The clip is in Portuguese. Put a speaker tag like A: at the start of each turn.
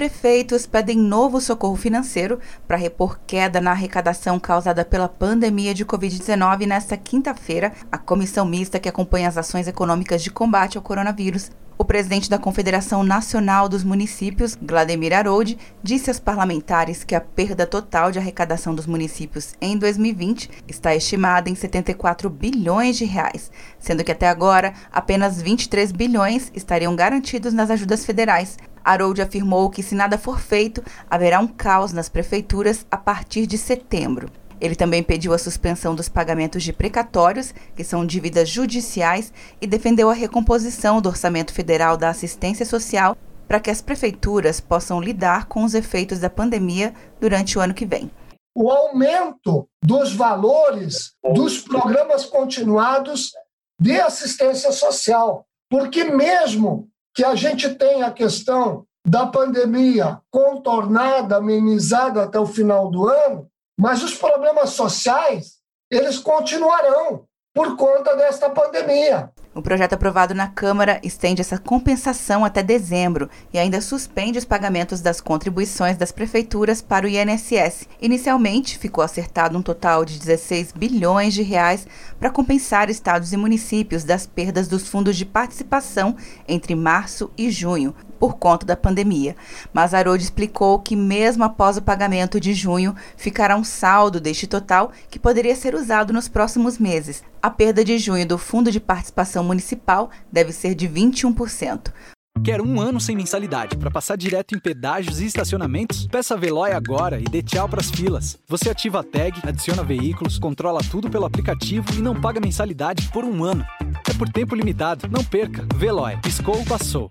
A: prefeitos pedem novo socorro financeiro para repor queda na arrecadação causada pela pandemia de Covid-19 nesta quinta-feira. A comissão mista que acompanha as ações econômicas de combate ao coronavírus o presidente da Confederação Nacional dos Municípios, Vladimir Harold, disse aos parlamentares que a perda total de arrecadação dos municípios em 2020 está estimada em 74 bilhões de reais, sendo que até agora apenas 23 bilhões estariam garantidos nas ajudas federais. Harold afirmou que se nada for feito, haverá um caos nas prefeituras a partir de setembro. Ele também pediu a suspensão dos pagamentos de precatórios, que são dívidas judiciais, e defendeu a recomposição do orçamento federal da assistência social para que as prefeituras possam lidar com os efeitos da pandemia durante o ano que vem.
B: O aumento dos valores dos programas continuados de assistência social, porque mesmo que a gente tenha a questão da pandemia contornada, amenizada até o final do ano, mas os problemas sociais, eles continuarão por conta desta pandemia.
A: O projeto aprovado na Câmara estende essa compensação até dezembro e ainda suspende os pagamentos das contribuições das prefeituras para o INSS. Inicialmente, ficou acertado um total de 16 bilhões de reais para compensar estados e municípios das perdas dos fundos de participação entre março e junho, por conta da pandemia. Mas Haroldo explicou que, mesmo após o pagamento de junho, ficará um saldo deste total que poderia ser usado nos próximos meses. A perda de junho do Fundo de Participação Municipal deve ser de 21%.
C: Quer um ano sem mensalidade para passar direto em pedágios e estacionamentos? Peça a Veloy agora e dê tchau para as filas. Você ativa a tag, adiciona veículos, controla tudo pelo aplicativo e não paga mensalidade por um ano. É por tempo limitado. Não perca. Veloy. Piscou, passou.